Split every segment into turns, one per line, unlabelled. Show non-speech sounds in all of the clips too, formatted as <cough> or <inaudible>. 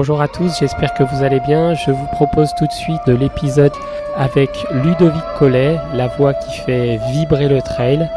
Bonjour à tous, j'espère que vous allez bien. Je vous propose tout de suite de l'épisode avec Ludovic Collet, la voix qui fait vibrer le trail.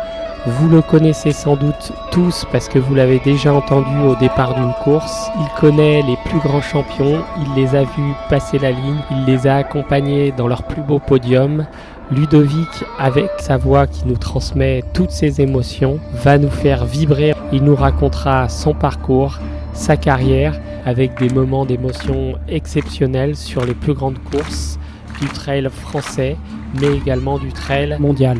Vous le connaissez sans doute tous parce que vous l'avez déjà entendu au départ d'une course. Il connaît les plus grands champions, il les a vus passer la ligne, il les a accompagnés dans leur plus beau podium. Ludovic, avec sa voix qui nous transmet toutes ses émotions, va nous faire vibrer. Il nous racontera son parcours, sa carrière avec des moments d'émotion exceptionnels sur les plus grandes courses du trail français, mais également du trail mondial.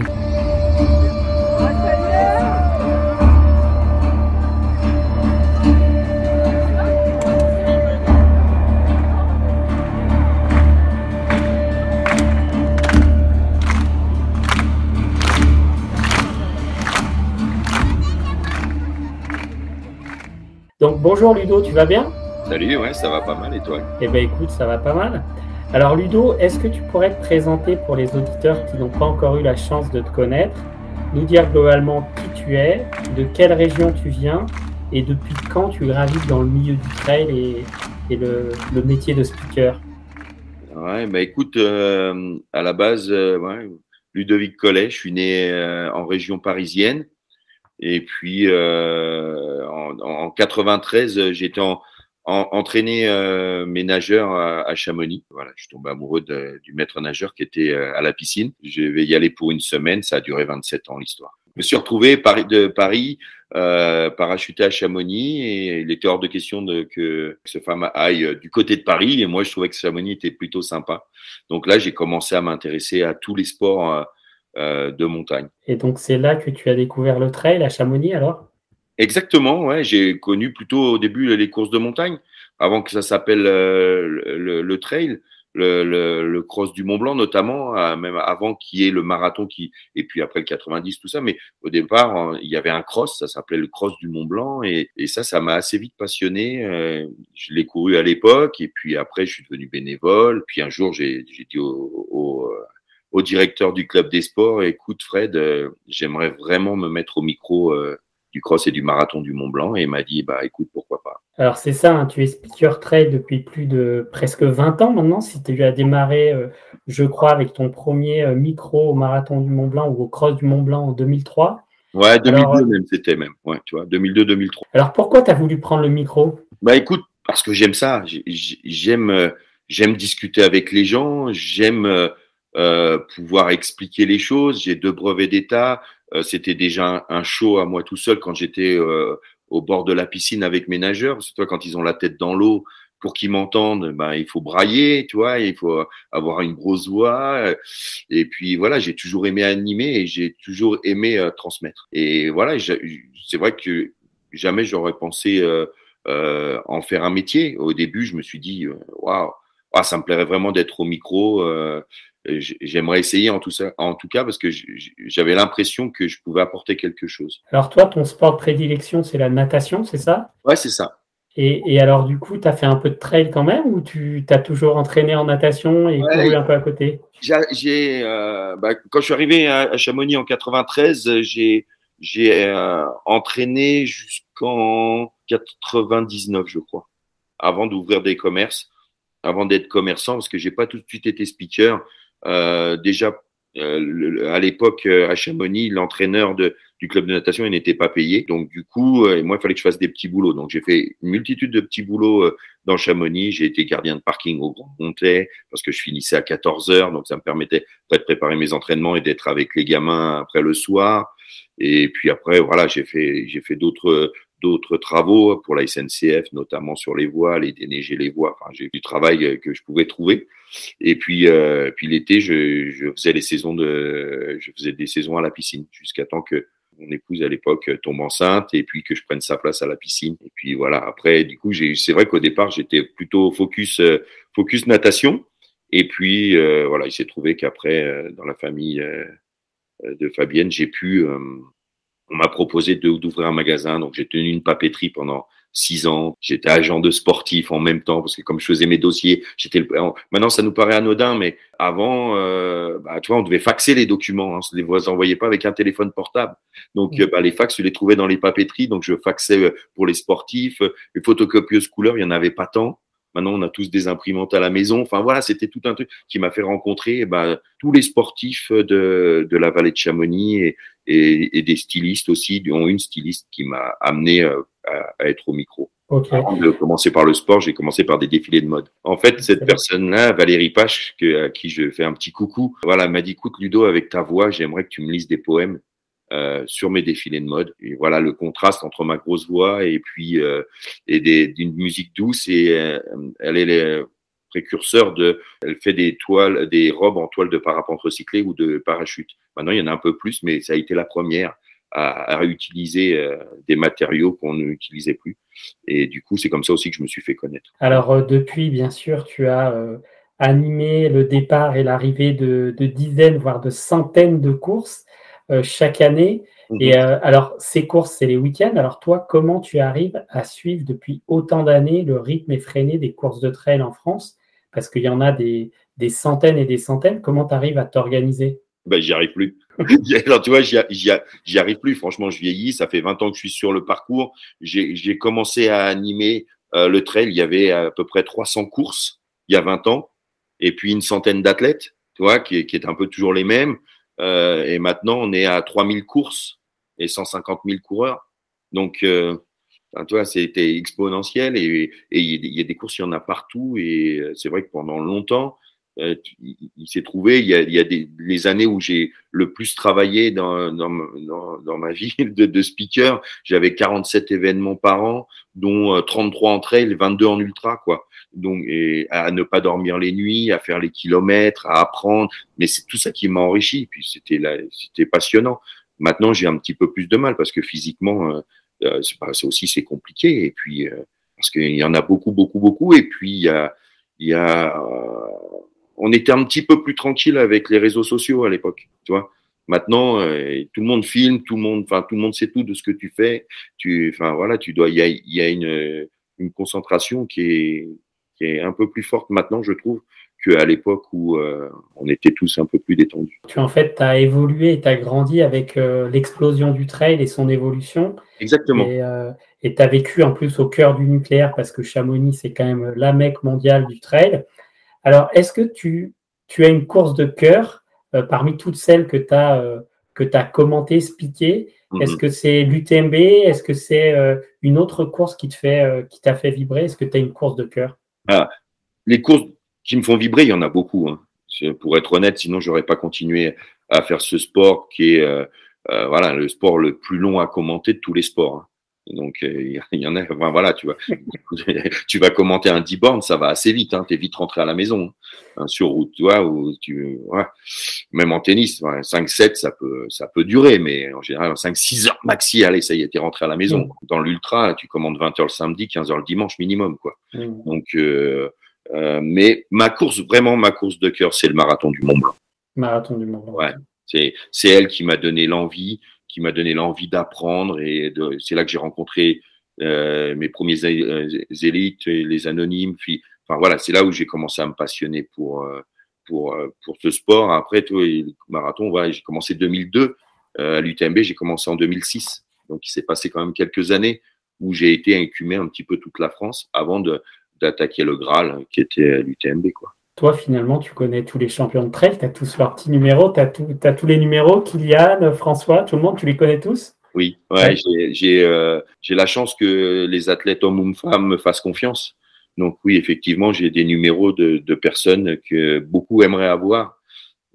Bonjour Ludo, tu vas bien?
Salut, ouais, ça va pas mal et toi?
Eh bien écoute, ça va pas mal. Alors Ludo, est-ce que tu pourrais te présenter pour les auditeurs qui n'ont pas encore eu la chance de te connaître, nous dire globalement qui tu es, de quelle région tu viens et depuis quand tu gravites dans le milieu du trail et, le, métier de speaker?
Ouais, bah écoute, euh, à la base, euh, Ludovic Collet, je suis né euh, en région parisienne. Et puis en, en 93, j'étais en, entraîner euh, mes nageurs à, Chamonix. Voilà, je suis tombé amoureux du maître nageur qui était euh, à la piscine. Je vais y aller pour une semaine. Ça a duré 27 ans l'histoire. Je me suis retrouvé de Paris, euh, parachuté à Chamonix et il était hors de question de, que ce femme aille du côté de Paris. Et moi, je trouvais que Chamonix était plutôt sympa. Donc là, j'ai commencé à m'intéresser à tous les sports euh, de montagne.
Et donc, c'est là que tu as découvert le trail à Chamonix alors?
Exactement, ouais. J'ai connu plutôt au début les courses de montagne, avant que ça s'appelle euh, le, trail, le, cross du Mont Blanc notamment, euh, même avant qu'il y ait le marathon qui, et puis après le 90, tout ça. Mais au départ, hein, il y avait un cross, ça s'appelait le cross du Mont Blanc, et, ça, ça m'a assez vite passionné. Euh, je l'ai couru à l'époque, et puis après, je suis devenu bénévole. Puis un jour, j'ai dit au, au au directeur du club des sports, écoute Fred, j'aimerais vraiment me mettre au micro du cross et du marathon du Mont Blanc et il m'a dit bah écoute pourquoi pas.
Alors c'est ça, hein, tu es speaker trail depuis plus de presque 20 ans maintenant. Si tu as démarré, euh, je crois, avec ton premier euh, micro au marathon du Mont Blanc ou au cross du Mont Blanc en 2003.
Ouais, 2002 euh, même, c'était même. Ouais, tu vois, 2002-2003.
Alors pourquoi tu as voulu prendre le micro?
Bah écoute, parce que j'aime ça. J'aime j'aime discuter avec les gens. J'aime pouvoir expliquer les choses. J'ai deux brevets d'État. Euh, c'était déjà un, show à moi tout seul quand j'étais euh, au bord de la piscine avec mes nageurs. C'est toi quand ils ont la tête dans l'eau pour qu'ils m'entendent, ben, il faut brailler, tu vois, il faut avoir une grosse voix. Et puis voilà, j'ai toujours aimé animer et j'ai toujours aimé euh, transmettre. Et voilà, c'est vrai que jamais j'aurais pensé euh, en faire un métier. Au début, je me suis dit, waouh, wow, ça me plairait vraiment d'être au micro. J'aimerais essayer en tout, ça, en tout cas parce que j'avais l'impression que je pouvais apporter quelque chose.
Alors toi, ton sport de prédilection, c'est la natation, c'est ça?
Ouais, c'est ça.
Et, alors du coup, tu as fait un peu de trail quand même ou tu as toujours entraîné en natation et couru un peu à côté?
J'ai, euh, bah, Quand je suis arrivé à, Chamonix en 93, j'ai euh, entraîné jusqu'en 99, je crois, avant d'ouvrir des commerces, avant d'être commerçant, parce que j'ai pas tout de suite été speaker. Euh, déjà, euh, à l'époque, euh, à Chamonix, l'entraîneur du club de natation, il n'était pas payé. Donc, du coup, moi, il fallait que je fasse des petits boulots. Donc, j'ai fait une multitude de petits boulots dans Chamonix. J'ai été gardien de parking au Grand Montet parce que je finissais à 14 heures. Donc, ça me permettait de préparer mes entraînements et d'être avec les gamins après le soir. Et puis après, voilà, j'ai fait, j'ai fait d'autres, d'autres travaux pour la SNCF, notamment sur les voiles et déneiger les voies. Enfin, j'ai du travail que je pouvais trouver. Et puis, euh, puis l'été, je, faisais les saisons de, je faisais des saisons à la piscine jusqu'à temps que mon épouse à l'époque tombe enceinte et puis que je prenne sa place à la piscine. Et puis voilà, après, du coup, c'est vrai qu'au départ, j'étais plutôt focus, euh, focus natation. Et puis, euh, voilà, il s'est trouvé qu'après, euh, dans la famille de Fabienne, j'ai pu, on m'a proposé d'ouvrir un magasin. Donc, j'ai tenu une papeterie pendant six ans. J'étais agent de sportif en même temps parce que comme je faisais mes dossiers, j'étais le... maintenant ça nous paraît anodin, mais avant, euh, bah, tu vois, on devait faxer les documents. Hein, on les envoyait pas avec un téléphone portable. Donc mmh. bah, les fax, je les trouvais dans les papeteries. Donc je faxais euh, pour les sportifs. Les photocopieuses couleurs, il y en avait pas tant. Maintenant, on a tous des imprimantes à la maison. Enfin voilà, c'était tout un truc qui m'a fait rencontrer bah, tous les sportifs de, de la vallée de Chamonix et, et, et, des stylistes aussi, dont une styliste qui m'a amené euh, à, être au micro. Okay. Avant de commencer par le sport, j'ai commencé par des défilés de mode. En fait, cette personne-là, Valérie Pache, que, à qui je fais un petit coucou, voilà, m'a dit, écoute Ludo, avec ta voix, j'aimerais que tu me lises des poèmes euh, sur mes défilés de mode. Et voilà le contraste entre ma grosse voix et puis euh, et d'une musique douce. Et euh, elle est le précurseur de, elle fait des toiles, des robes en toile de parapente recyclé ou de parachute. Maintenant, il y en a un peu plus, mais ça a été la première à, réutiliser des matériaux qu'on n'utilisait plus. Et du coup, c'est comme ça aussi que je me suis fait connaître.
Alors, depuis, bien sûr, tu as animé le départ et l'arrivée de, dizaines, voire de centaines de courses chaque année. Mhm. Et alors, ces courses, c'est les week-ends. Alors, toi, comment tu arrives à suivre depuis autant d'années le rythme effréné des courses de trail en France? Parce qu'il y en a des, des centaines et des centaines. Comment tu arrives à t'organiser?
Ben, j'y arrive plus. <laughs> Alors, tu vois, j'y arrive plus. Franchement, je vieillis. Ça fait 20 ans que je suis sur le parcours. J'ai commencé à animer euh, le trail. Il y avait à peu près 300 courses il y a 20 ans. Et puis une centaine d'athlètes, tu vois, qui, qui est un peu toujours les mêmes. Euh, et maintenant, on est à 3000 courses et 150 000 coureurs. Donc, euh, tu vois, c'était exponentiel. Et il y, a des courses, il y en a partout. Et euh, c'est vrai que pendant longtemps, euh, il, s'est trouvé, il y a, il y a des, les années où j'ai le plus travaillé dans, dans, dans, dans ma <laughs> vie de, de speaker, j'avais 47 événements par an, dont 33 euh, en trail, 22 en ultra, quoi. Donc, et à ne pas dormir les nuits, à faire les kilomètres, à apprendre. Mais c'est tout ça qui m'a enrichi. Puis c'était c'était passionnant. Maintenant, j'ai un petit peu plus de mal parce que physiquement, euh, c'est pas, aussi c'est compliqué. Et puis parce qu'il y en a beaucoup, beaucoup, beaucoup. Et puis il y a, il y a on était un petit peu plus tranquille avec les réseaux sociaux à l'époque, tu vois. Maintenant, euh, tout le monde filme, tout le monde, enfin, tout le monde sait tout de ce que tu fais. Tu, enfin, voilà, tu dois, il y a, y a une, une concentration qui est, qui est un peu plus forte maintenant, je trouve, qu'à l'époque où euh, on était tous un peu plus détendus.
Tu, en fait, tu as évolué et tu as grandi avec euh, l'explosion du trail et son évolution.
Exactement.
Et tu as vécu en plus au cœur du nucléaire parce que Chamonix, c'est quand même la mecque mondiale du trail. Alors, est-ce que tu, tu, as une course de cœur euh, parmi toutes celles que tu as, euh, as commentées, expliquées? Mhm. Est-ce que c'est l'UTMB Est-ce que c'est euh, une autre course qui te fait, qui t'a fait vibrer? Est-ce que tu as une course de cœur?
Ah, Les courses qui me font vibrer, il y en a beaucoup. Hein. Pour être honnête, sinon j'aurais pas continué à faire ce sport qui est voilà le sport le plus long à commenter de tous les sports. Hein. Donc euh, il y en a, enfin, voilà, tu vois, <laughs> tu vas commenter un 10 bornes, ça va assez vite, hein, t'es vite rentré à la maison, hein, sur route, tu vois, ou tu, ouais. même en tennis, 5-7 ça peut, ça peut durer, mais en général 5-6 heures maxi, allez, ça y est, t'es rentré à la maison. Mm. Dans l'ultra, tu commandes 20 heures le samedi, 15 heures le dimanche minimum, quoi. Mm. Donc, euh, euh, mais ma course, vraiment ma course de cœur, c'est le marathon du Mont Blanc.
Marathon du Mont Blanc.
Ouais, c'est, c'est elle qui m'a donné l'envie qui m'a donné l'envie d'apprendre. Et c'est là que j'ai rencontré euh, mes premiers euh, élites, les anonymes. Puis, enfin voilà, c'est là où j'ai commencé à me passionner pour euh, pour pour ce sport. Après, tout le marathon, voilà, j'ai commencé 2002 à l'UTMB. J'ai commencé en 2006. Donc, il s'est passé quand même quelques années où j'ai été incumé un petit peu toute la France avant de d'attaquer le Graal, qui était l'UTMB, quoi.
Toi, finalement, tu connais tous les champions de trail, tu as tous leurs petits numéros, tu as, as, tous les numéros, Kylian, François, tout le monde, tu les connais tous?
Oui, ouais, j'ai euh, la chance que les athlètes hommes ou femmes me fassent confiance. Donc oui, effectivement, j'ai des numéros de, de, personnes que beaucoup aimeraient avoir,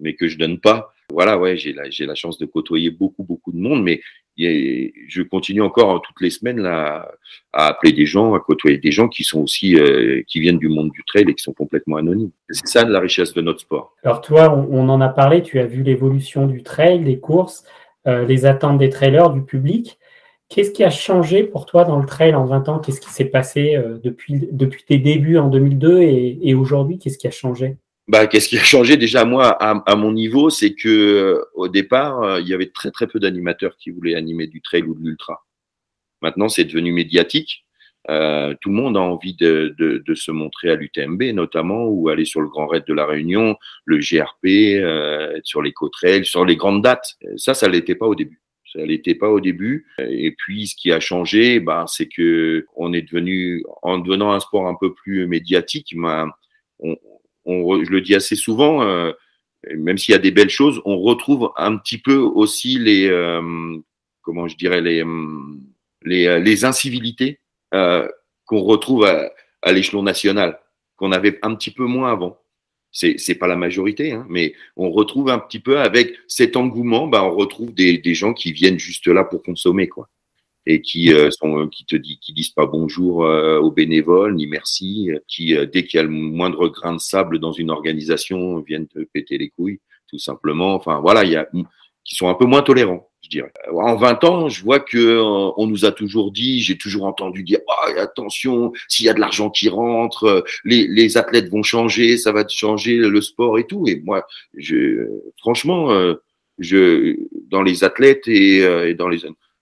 mais que je donne pas. Voilà, ouais, j'ai la, chance de côtoyer beaucoup, beaucoup de monde, mais je continue encore toutes les semaines à appeler des gens, à côtoyer des gens qui sont aussi, euh, qui viennent du monde du trail et qui sont complètement anonymes. C'est ça la richesse de notre sport.
Alors toi, on, en a parlé, tu as vu l'évolution du trail, des courses. les attentes des trailers, du public. Qu'est-ce qui a changé pour toi dans le trail en 20 ans? Qu'est-ce qui s'est passé depuis, depuis tes débuts en 2002 et, et aujourd'hui Qu'est-ce qui a changé?
Bah, qu'est-ce qui a changé déjà moi à, à mon niveau, c'est que au départ, il y avait très très peu d'animateurs qui voulaient animer du trail ou de l'ultra. Maintenant, c'est devenu médiatique. Euh, tout le monde a envie de, de, de se montrer à l'UTMB notamment ou aller sur le Grand Raid de la Réunion, le GRP, euh, sur les côtes sur les grandes dates. Ça, ça l'était pas au début. Ça l'était pas au début. Et puis, ce qui a changé, bah, c'est que on est devenu, en devenant un sport un peu plus médiatique, bah, on, je le dis assez souvent, euh, même s'il y a des belles choses, on retrouve un petit peu aussi les, euh, comment je dirais, les, les, les incivilités euh, qu'on retrouve à, à l'échelon national, qu'on avait un petit peu moins avant. C'est c'est pas la majorité, hein, mais on retrouve un petit peu avec cet engouement, bah, on retrouve des, des gens qui viennent juste là pour consommer, quoi et qui euh, sont qui te dit qui disent pas bonjour euh, aux bénévoles ni merci qui dès qu'il y a le moindre grain de sable dans une organisation viennent te péter les couilles tout simplement enfin voilà il y a qui sont un peu moins tolérants je dirais. En 20 ans, je vois que euh, on nous a toujours dit, j'ai toujours entendu dire, oh, attention, s'il y a de l'argent qui rentre, les, les, athlètes vont changer, ça va changer le sport et tout. Et moi, je, franchement, euh, je, dans les athlètes et, euh, et dans les,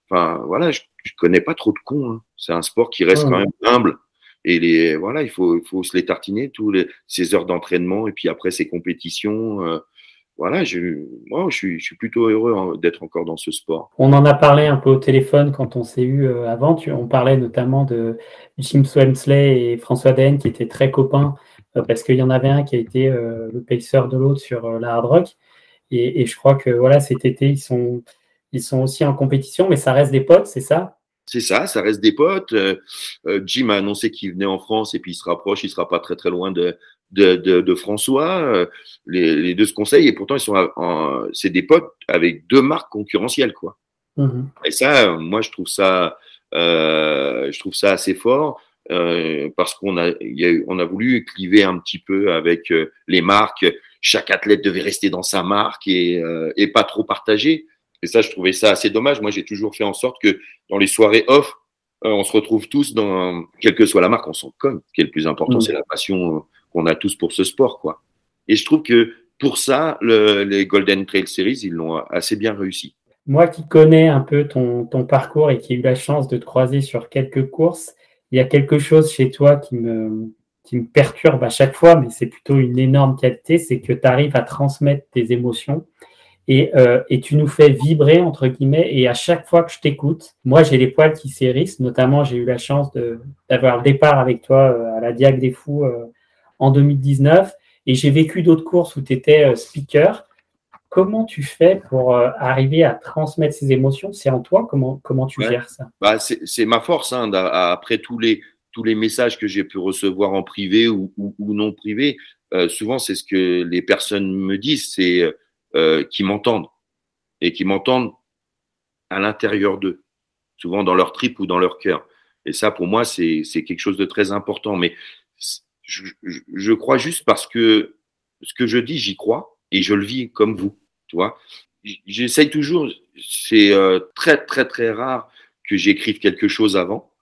enfin voilà, je, je connais pas trop de cons. Hein. C'est un sport qui reste quand même humble. Et les, voilà, il faut, faut se les tartiner tous les, ces heures d'entraînement et puis après ces compétitions voilà, je, moi, je suis, je suis plutôt heureux d'être encore dans ce sport.
On en a parlé un peu au téléphone quand on s'est eu euh, avant. Tu, on parlait notamment de Jim Swemsley et François Den qui étaient très copains euh, parce qu'il y en avait un qui a été euh, le pacer de l'autre sur la hard rock. Et, et, je crois que voilà, cet été, ils sont, ils sont aussi en compétition, mais ça reste des potes, c'est ça?
C'est ça, ça reste des potes. Jim a annoncé qu'il venait en France et puis il se rapproche, il sera pas très très loin de, de, de, de François, euh, les, les, deux se conseillent et pourtant ils sont c'est des potes avec deux marques concurrentielles quoi. Mmh. Et ça, moi je trouve ça, euh, je trouve ça assez fort euh, parce qu'on a, y a, on a voulu cliver un petit peu avec euh, les marques. Chaque athlète devait rester dans sa marque et, euh, et pas trop partager. Et ça, je trouvais ça assez dommage. Moi, j'ai toujours fait en sorte que dans les soirées off, on se retrouve tous dans, quelle que soit la marque, on s'en cogne. Ce qui est le plus important, mmh. c'est la passion qu'on a tous pour ce sport, quoi. Et je trouve que pour ça, le, les Golden Trail Series, ils l'ont assez bien réussi.
Moi qui connais un peu ton, ton, parcours et qui ai eu la chance de te croiser sur quelques courses, il y a quelque chose chez toi qui me, qui me perturbe à chaque fois, mais c'est plutôt une énorme qualité, c'est que tu arrives à transmettre tes émotions et, euh, et, tu nous fais vibrer, entre guillemets, et à chaque fois que je t'écoute, moi j'ai les poils qui s'hérissent, notamment j'ai eu la chance d'avoir le départ avec toi euh, à la Diag des Fous euh, en 2019 et j'ai vécu d'autres courses où tu étais euh, speaker. Comment tu fais pour euh, arriver à transmettre ces émotions? C'est en toi? Comment, comment tu gères ça?
Bah, C'est ma force. Hein, après tous les, tous les messages que j'ai pu recevoir en privé ou, ou, non privé, euh, souvent c'est ce que les personnes me disent, c'est euh, qui m'entendent et qui m'entendent à l'intérieur d'eux, souvent dans leur trip ou dans leur cœur. Et ça, pour moi, c'est quelque chose de très important. Mais je, crois juste parce que ce que je dis, j'y crois et je le vis comme vous, tu vois. J'essaye toujours, c'est euh, très très très rare que j'écrive quelque chose avant.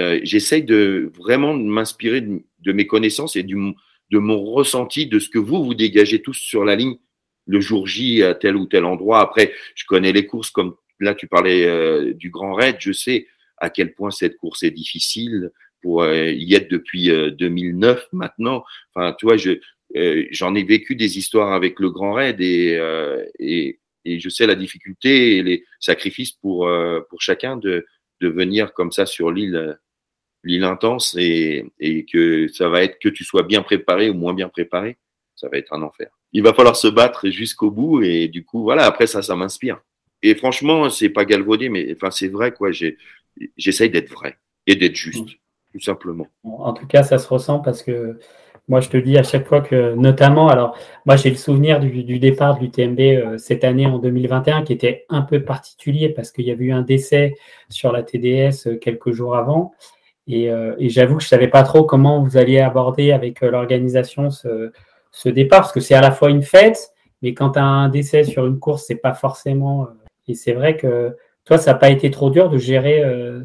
Euh, J'essaye de vraiment m'inspirer de, de, mes connaissances et du, de mon ressenti, de ce que vous vous dégagez tous sur la ligne le jour J à tel ou tel endroit. Après, je connais les courses comme là tu parlais euh, du Grand Raid, je sais à quel point cette course est difficile, pour euh, y être depuis 2009 euh, maintenant. Enfin, tu vois, je euh, j'en ai vécu des histoires avec le Grand Raid et, et, et je sais la difficulté et les sacrifices pour pour chacun de de venir comme ça sur l'île l'île intense et, et que ça va être que tu sois bien préparé ou moins bien préparé, ça va être un enfer. Il va falloir se battre jusqu'au bout et du coup voilà après ça ça m'inspire. Et franchement c'est pas galvaudé mais enfin c'est vrai quoi j'essaye d'être vrai et d'être juste tout simplement.
En tout cas, ça se ressent parce que moi, je te dis à chaque fois que, notamment, alors, moi, j'ai le souvenir du, du départ de l'UTMB euh, cette année en 2021 qui était un peu particulier parce qu'il y avait eu un décès sur la TDS euh, quelques jours avant. Et, euh, et j'avoue que je savais pas trop comment vous alliez aborder avec l'organisation ce, ce, départ parce que c'est à la fois une fête, mais quand tu as un décès sur une course, c'est pas forcément Et c'est vrai que toi, ça n'a pas été trop dur de gérer. Euh,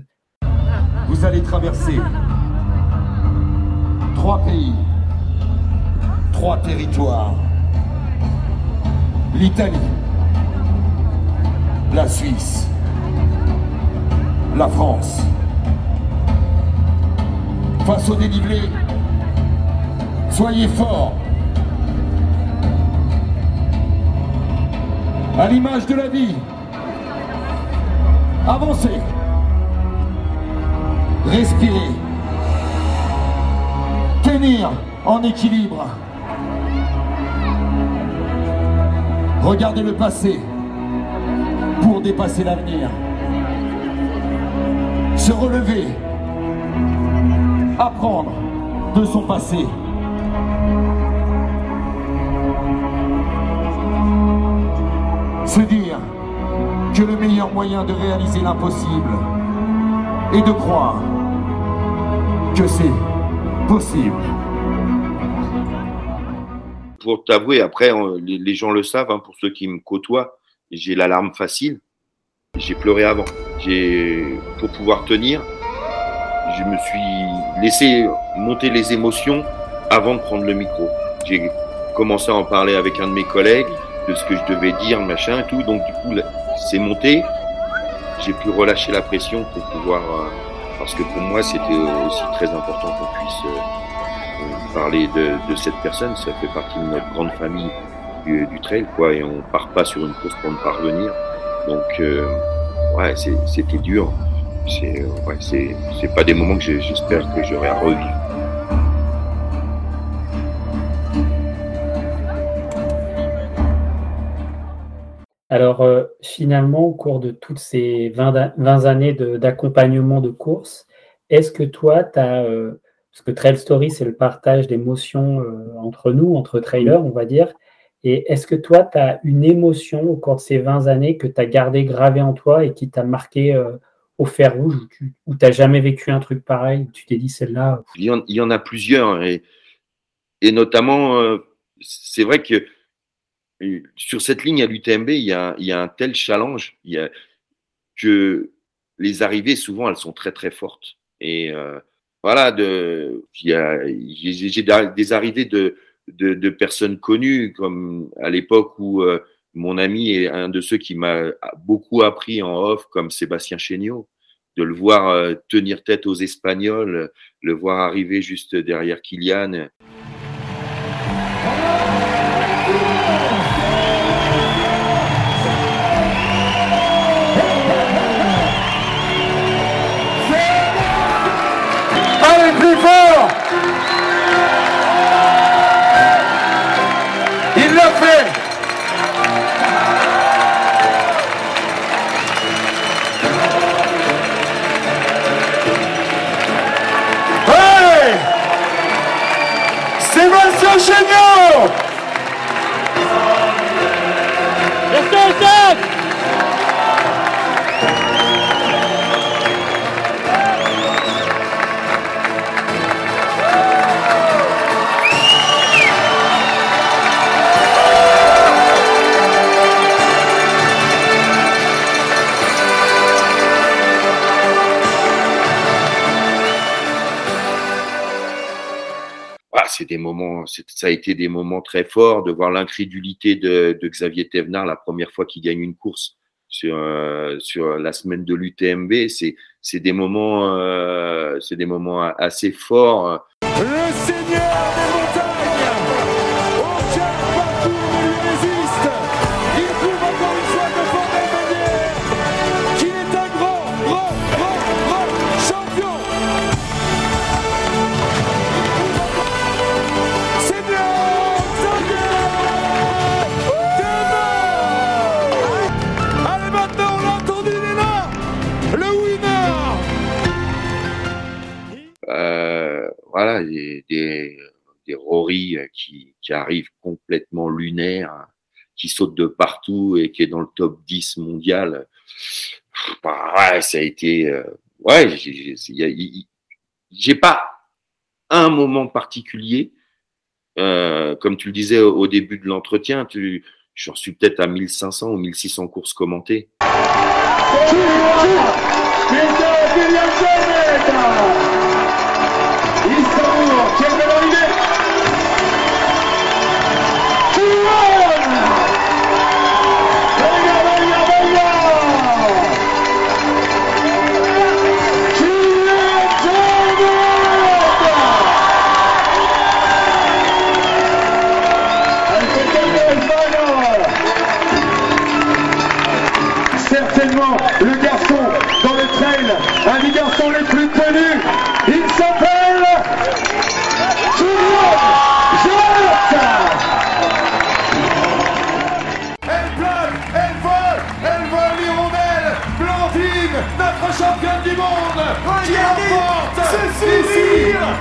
Vous allez traverser trois pays, trois territoires. L'Italie, la Suisse, la France. Face au dénivelé, soyez forts. À l'image de la vie, avancez, respirez, tenir en équilibre. Regardez le passé pour dépasser l'avenir. Se relever, apprendre de son passé. Que le meilleur moyen de réaliser l'impossible est de croire que c'est possible.
Pour t'avouer, après, les, gens le savent, hein, pour ceux qui me côtoient, j'ai l'alarme facile. J'ai pleuré avant. Pour pouvoir tenir, je me suis laissé monter les émotions avant de prendre le micro. J'ai commencé à en parler avec un de mes collègues de ce que je devais dire, machin et tout. Donc du coup, c'est monté. J'ai pu relâcher la pression pour pouvoir, euh, parce que pour moi, c'était aussi très important qu'on puisse euh, parler de, cette personne. Ça fait partie de notre grande famille du, trail, quoi. Et on part pas sur une course pour ne pas revenir. Donc euh, ouais, c'était dur. C'est ouais, pas des moments que j'espère que j'aurai à revivre.
Alors, euh, finalement, au cours de toutes ces 20, années d'accompagnement de, course, est-ce que toi, tu. Euh, parce que Trail Story, c'est le partage d'émotions euh, entre nous, entre trailers, on va dire. Et est-ce que toi, tu as une émotion au cours de ces 20 années que tu as gardé gravée en toi et qui t'a marqué au fer rouge ou tu n'as jamais vécu un truc pareil où tu t'es dit celle-là
il, y en a plusieurs. Et, et notamment, c'est vrai que sur cette ligne à l'UTMB, il y a, un tel challenge que les arrivées, souvent, elles sont très, très fortes. Et euh, voilà, j'ai des arrivées de, personnes connues, comme à l'époque où euh, mon ami est un de ceux qui m'a beaucoup appris en off, comme Sébastien Chéniaud, de le voir euh, tenir tête aux Espagnols, le voir arriver juste derrière Kylian. plus fort. Il l'a fait. Hey! Sébastien Chéniaud c'est des moments, ça a été des moments très forts de voir l'incrédulité de, Xavier Thévenard la première fois qu'il gagne une course sur, euh, sur la semaine de l'UTMB. C'est, des moments, euh, c'est des moments assez forts.
Le Seigneur des,
des Rory euh, qui, arrivent complètement lunaires, qui sautent de partout et qui est dans le top 10 mondial. Bah, ouais, ça a été, euh, ouais, j'ai pas un moment particulier. Euh, comme tu le disais au, début de l'entretien, tu, j'en suis peut-être à 1500 ou 1600 courses commentées.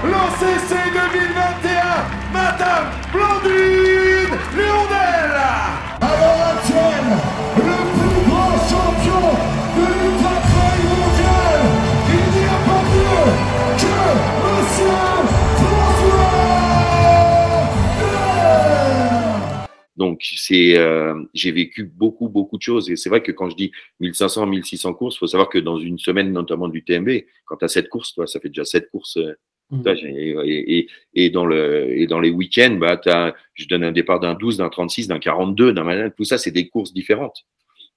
l'OCC 2021, Madame Blandine l'hirondelle. Alors Etienne, le plus grand champion de l'Ultra Trail mondial, il n'y a pas mieux que Monsieur François.
Donc c'est, euh, j'ai vécu beaucoup beaucoup de choses et c'est vrai que quand je dis 1500 1600 courses, faut savoir que dans une semaine notamment du TMB, quand tu as sept courses, toi, ça fait déjà sept courses. euh, J'ai- Et, et, et dans le et dans les week-ends, bah t'as, je donne un départ d'un 12, d'un 36, d'un 42, d'un malin, tout ça c'est des courses différentes.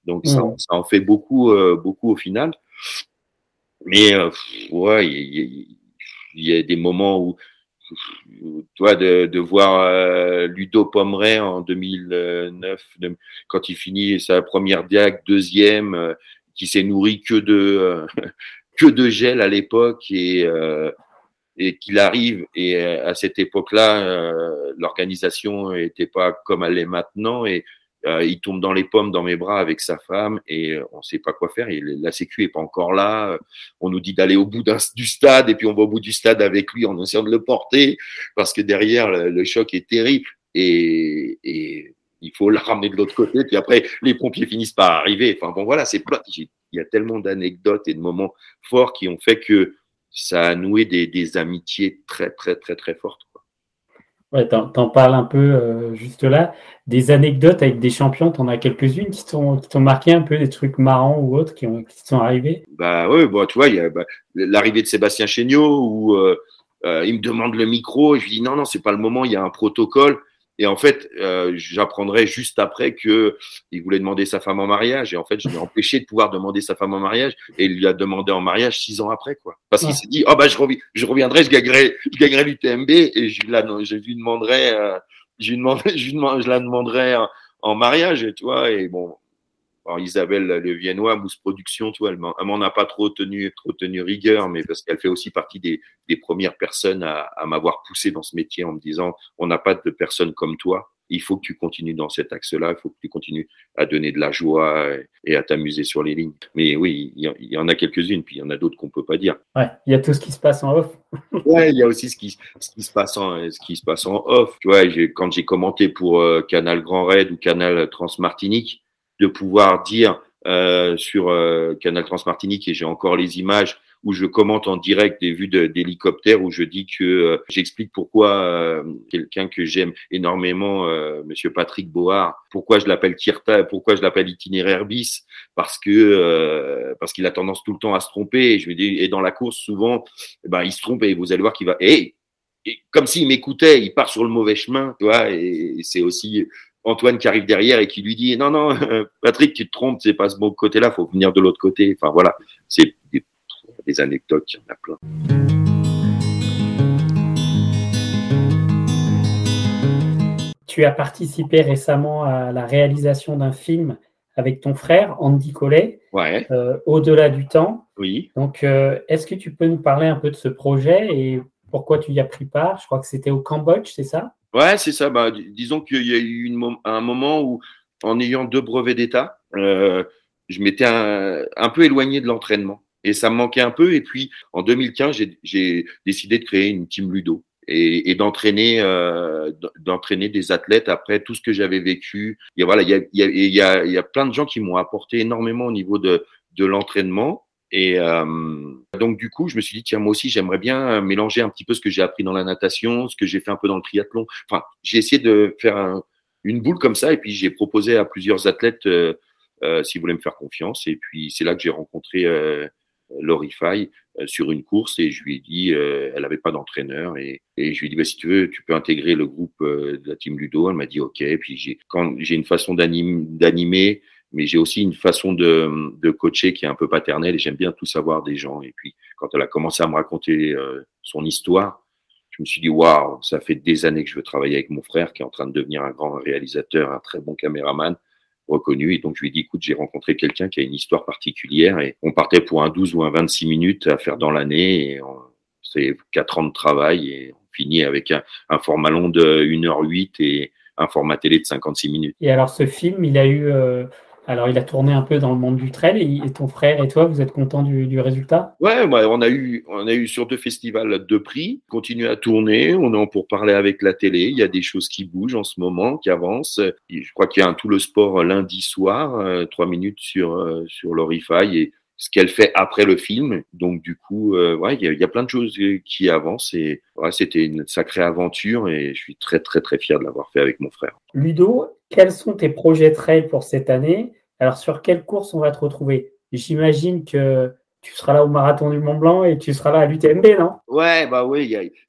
Donc ça,
Mhm.
ça en fait beaucoup euh, beaucoup au final. Mais euh, ouais, il y, il y a des moments où toi de, de voir euh, Ludo Pomeray en 2009 de- quand il finit sa première diag deuxième euh, qui s'est nourri que de euh, <laughs> que de gel à l'époque et euh, et qu'il arrive et euh, à cette époque-là euh, l'organisation était pas comme elle est maintenant et euh, il tombe dans les pommes dans mes bras avec sa femme et on sait pas quoi faire et la sécu est pas encore là on nous dit d'aller au bout du stade et puis on va au bout du stade avec lui en essayant de le porter parce que derrière le, choc est terrible et, il faut la ramener de l'autre côté puis après les pompiers finissent par arriver. Enfin bon voilà c'est plein il y a tellement d'anecdotes et de moments forts qui ont fait que ça a noué des, des amitiés très très très très fortes quoi.
Ouais, t'en, t'en parles un peu euh, juste là. Des anecdotes avec des champions, t'en as quelques-unes qui t'ont, qui t'ont marqué un peu, des trucs marrants ou autres qui, ont, qui sont arrivés?
Bah ouais, bah, tu vois, il y a bah, l'arrivée de Sébastien Chéniaud où euh, euh, il me demande le micro et je lui dis non, non, c'est pas le moment, il y a un protocole. Et en fait, euh, j'apprendrai juste après que il voulait demander sa femme en mariage. Et en fait, je l'ai <laughs> empêché de pouvoir demander sa femme en mariage. Et il lui a demandé en mariage six ans après, quoi. Parce qu'il s'est dit, oh bah je, revi- je reviendrai, je gagnerai, je gagnerai l'UTMB et je, la, je lui demanderai, euh, je lui demanderai, <laughs> je, lui demanderai- je la demanderai en, en mariage, tu vois. Et bon, alors Isabelle Le Viennois, Mousse Production, tu vois, elle m'en a pas trop tenu, trop tenu rigueur, mais parce qu'elle fait aussi partie des, des premières personnes à, à m'avoir poussé dans ce métier en me disant, on n'a pas de personnes comme toi. Il faut que tu continues dans cet axe-là. Il faut que tu continues à donner de la joie et, à t'amuser sur les lignes. Mais oui, il y, en- a quelques-unes, puis il y en a d'autres qu'on peut pas dire.
Ouais, il y a tout ce qui se passe en off. <laughs>
Ouais, il y a aussi ce qui, ce qui se passe en, ce qui se passe en off. Tu vois, quand j'ai commenté pour euh, Canal Grand Raid ou Canal Transmartinique, de pouvoir dire euh, sur euh, Canal Transmartinique et j'ai encore les images où je commente en direct des vues d'hélicoptères où je dis que euh, j'explique pourquoi euh, quelqu'un que j'aime énormément, Monsieur Patrick Board, pourquoi je l'appelle Kirta, pourquoi je l'appelle itinéraire bis, parce que parce qu'il a tendance tout le temps à se tromper. Et je lui dis et dans la course souvent, eh ben il se trompe et vous allez voir qu'il va et, comme s'il m'écoutait, il part sur le mauvais chemin, tu vois. Et c'est aussi Antoine qui arrive derrière et qui lui dit non non <laughs> Patrick tu te trompes, c'est pas ce bon côté-là, faut venir de l'autre côté. Enfin voilà, c'est des, des anecdotes, il y en a plein.
Tu as participé récemment à la réalisation d'un film avec ton frère, Andy Collet,
Ouais,
euh, Au-delà du temps.
oui.
Donc, euh, est-ce que tu peux nous parler un peu de ce projet et pourquoi tu y as pris part Je crois que c'était au Cambodge, c'est ça?
Ouais, c'est ça. Bah, dis- disons qu'il y a eu un moment où, en ayant deux brevets d'État, euh, je m'étais un, peu éloigné de l'entraînement. Et ça me manquait un peu. Et puis, en 2015, j'ai- décidé de créer une team Ludo et, d'entraîner euh, d'entraîner des athlètes après tout ce que j'avais vécu. Et voilà, il y a, plein de gens qui m'ont apporté énormément au niveau de l'entraînement. Et euh, donc du coup, je me suis dit tiens moi aussi j'aimerais bien mélanger un petit peu ce que j'ai appris dans la natation, ce que j'ai fait un peu dans le triathlon. Enfin, j'ai essayé de faire un, une boule comme ça. Et puis j'ai proposé à plusieurs athlètes euh, euh, s'ils voulaient me faire confiance. Et puis c'est là que j'ai rencontré euh, Laurie Fay euh, sur une course et je lui ai dit, euh, elle n'avait pas d'entraîneur et, et, je lui ai dit, bah, si tu veux, tu peux intégrer le groupe de la team Ludo. Elle m'a dit, ok. Et puis j'ai, quand j'ai une façon d'animer, mais j'ai aussi une façon de, de, coacher qui est un peu paternelle et j'aime bien tout savoir des gens. Et puis quand elle a commencé à me raconter son histoire, je me suis dit, waouh, ça fait des années que je veux travailler avec mon frère qui est en train de devenir un grand réalisateur, un très bon caméraman reconnu. Et donc, je lui ai dit, écoute, j'ai rencontré quelqu'un qui a une histoire particulière et on partait pour un 12 ou un 26 minutes à faire dans l'année. C'est quatre ans de travail et on finit avec un, un format long de 1h08 et un format télé de 56 minutes.
Et alors, ce film, il a eu, euh, alors, il a tourné un peu dans le monde du trail et, ton frère et toi, vous êtes contents du, du, résultat?
Ouais, on a eu, on a eu sur deux festivals deux prix. Continue à tourner. On est en pour parler avec la télé. Il y a des choses qui bougent en ce moment, qui avancent. Je crois qu'il y a un tout le sport lundi soir, euh, trois minutes sur euh, sur l'Orify et ce qu'elle fait après le film. Donc du coup, euh, ouais, il y, a, y, a, plein de choses qui avancent et ouais, c'était une sacrée aventure et je suis très très très fier de l'avoir fait avec mon frère.
Ludo, quels sont tes projets trail pour cette année? Alors sur quelle course on va te retrouver? J'imagine que tu seras là au marathon du Mont Blanc et tu seras là à l'UTMB, non?
Ouais, bah oui,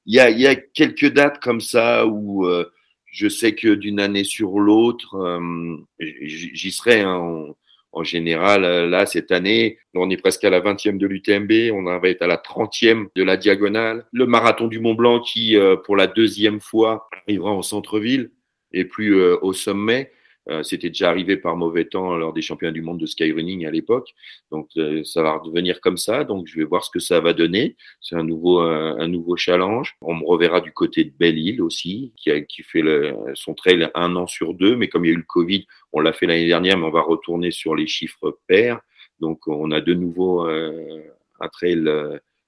il y a, quelques dates comme ça où euh, je sais que d'une année sur l'autre, euh, j'y serai. Hein, en général, là, cette année, on est presque à la 20e de l'UTMB, on va être à la 30e de la diagonale. Le marathon du Mont Blanc qui, pour la deuxième fois, arrivera en centre-ville et plus euh, au sommet. Euh, C'était déjà arrivé par mauvais temps lors des championnats du monde de skyrunning à l'époque. Donc euh, ça va redevenir comme ça. Donc je vais voir ce que ça va donner. C'est un nouveau un nouveau challenge. On me reverra du côté de Belle-Île aussi, qui, a, qui fait le, son trail un an sur deux. Mais comme il y a eu le Covid, on l'a fait l'année dernière, mais on va retourner sur les chiffres pairs. Donc on a de nouveau un trail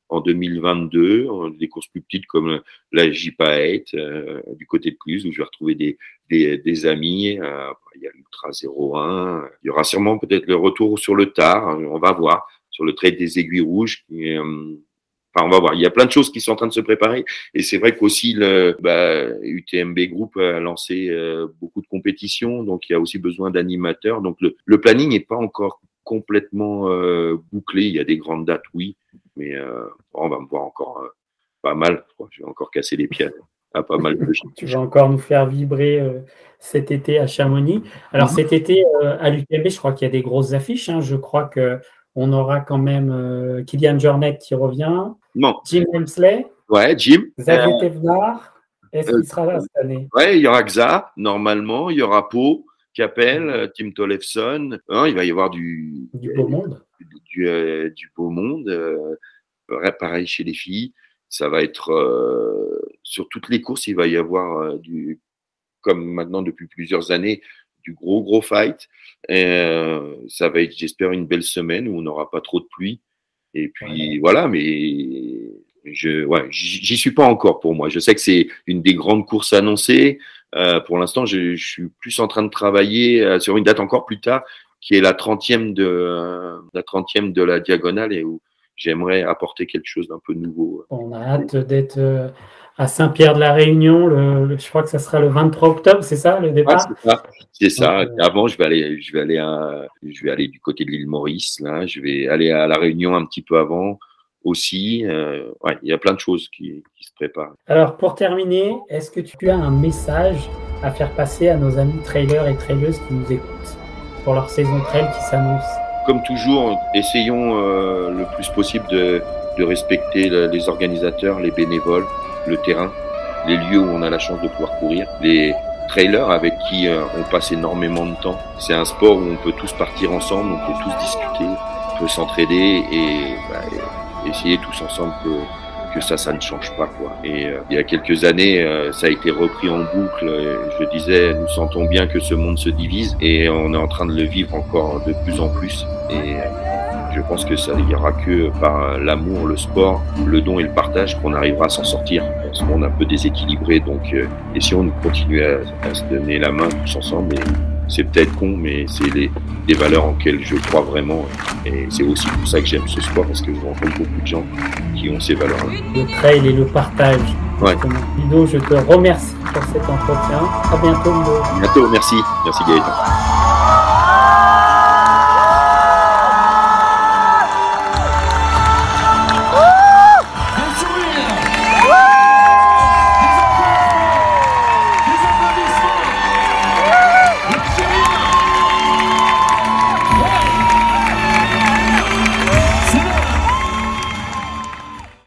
en 2022, des courses plus petites comme la JPA 8 euh, du côté de Cluse, où je vais retrouver des, des, des amis. Euh, il y a l'Ultra 01. Il y aura sûrement peut-être le retour sur le tard. Hein, on va voir sur le trait des aiguilles rouges. Euh, Enfin, on va voir. Il y a plein de choses qui sont en train de se préparer. Et c'est vrai qu'aussi le bah, UTMB Group a lancé euh, beaucoup de compétitions, donc il y a aussi besoin d'animateurs. Donc le, le planning n'est pas encore complètement euh, bouclé. Il y a des grandes dates, oui, mais euh, on va me voir encore euh, pas mal. Je, crois. je vais encore casser les pieds à pas mal de
choses. <laughs> tu vas encore nous faire vibrer euh, cet été à Chamonix. Alors -hmm. cet été euh, à l'UTMB, je crois qu'il y a des grosses affiches. Hein. Je crois que on aura quand même euh, Kylian Jornet qui revient.
Non.
Jim Hemsley.
Ouais, Jim.
Xavier Thévenard. Est-ce qu'il sera là cette année?
Ouais, il y aura Xa, normalement. Il y aura Pau. Capel, Tim Tollefson. Hein, il va y avoir du,
du beau monde.
Du, euh, du beau monde. Euh, pareil chez les filles. Ça va être euh, sur toutes les courses, il va y avoir du, comme maintenant depuis plusieurs années, du gros gros fight. Et, ça va être, j'espère, une belle semaine où on n'aura pas trop de pluie. Et puis voilà, mais je, ouais, j'y suis pas encore pour moi. Je sais que c'est une des grandes courses annoncées. Euh, pour l'instant, je, je, suis plus en train de travailler euh, sur une date encore plus tard, qui est la 30e de, la 30e de la diagonale et où j'aimerais apporter quelque chose d'un peu nouveau.
On a hâte d'être euh, à Saint-Pierre de la Réunion. Le, le, je crois que ça sera le 23 octobre, c'est ça le départ?
C'est ça. C'est ça. Donc, Avant, je vais aller, je vais aller, à, je vais aller du côté de l'île Maurice. Là, je vais aller à la Réunion un petit peu avant aussi. Euh, ouais, il y a plein de choses qui, qui, se préparent.
Alors, pour terminer, est-ce que tu as un message à faire passer à nos amis trailers et traileuses qui nous écoutent? Pour leur saison trail qui s'annonce
Comme toujours, essayons euh, le plus possible de, respecter le, les organisateurs, les bénévoles, le terrain, les lieux où on a la chance de pouvoir courir, les trailers avec qui euh, on passe énormément de temps. C'est un sport où on peut tous partir ensemble, on peut tous discuter, on peut s'entraider et bah, essayer tous ensemble que, que ça, ça ne change pas. Quoi. Et euh, il y a quelques années, euh, ça a été repris en boucle. Je disais, nous sentons bien que ce monde se divise et on est en train de le vivre encore de plus en plus. Et je pense que ça il y aura que par l'amour, le sport, le don et le partage qu'on arrivera à s'en sortir. Ce monde un peu déséquilibré, donc euh, et si on continue à, à, se donner la main tous ensemble, c'est peut-être con, mais c'est les, des valeurs en lesquelles je crois vraiment. Et c'est aussi pour ça que j'aime ce sport parce que je rencontre beaucoup de gens qui ont ces valeurs-là.
Le trail et le partage,
Ouais.
Ludo, je te remercie pour cet entretien. À bientôt, Ludo.
À bientôt, merci. Merci Gaëtan.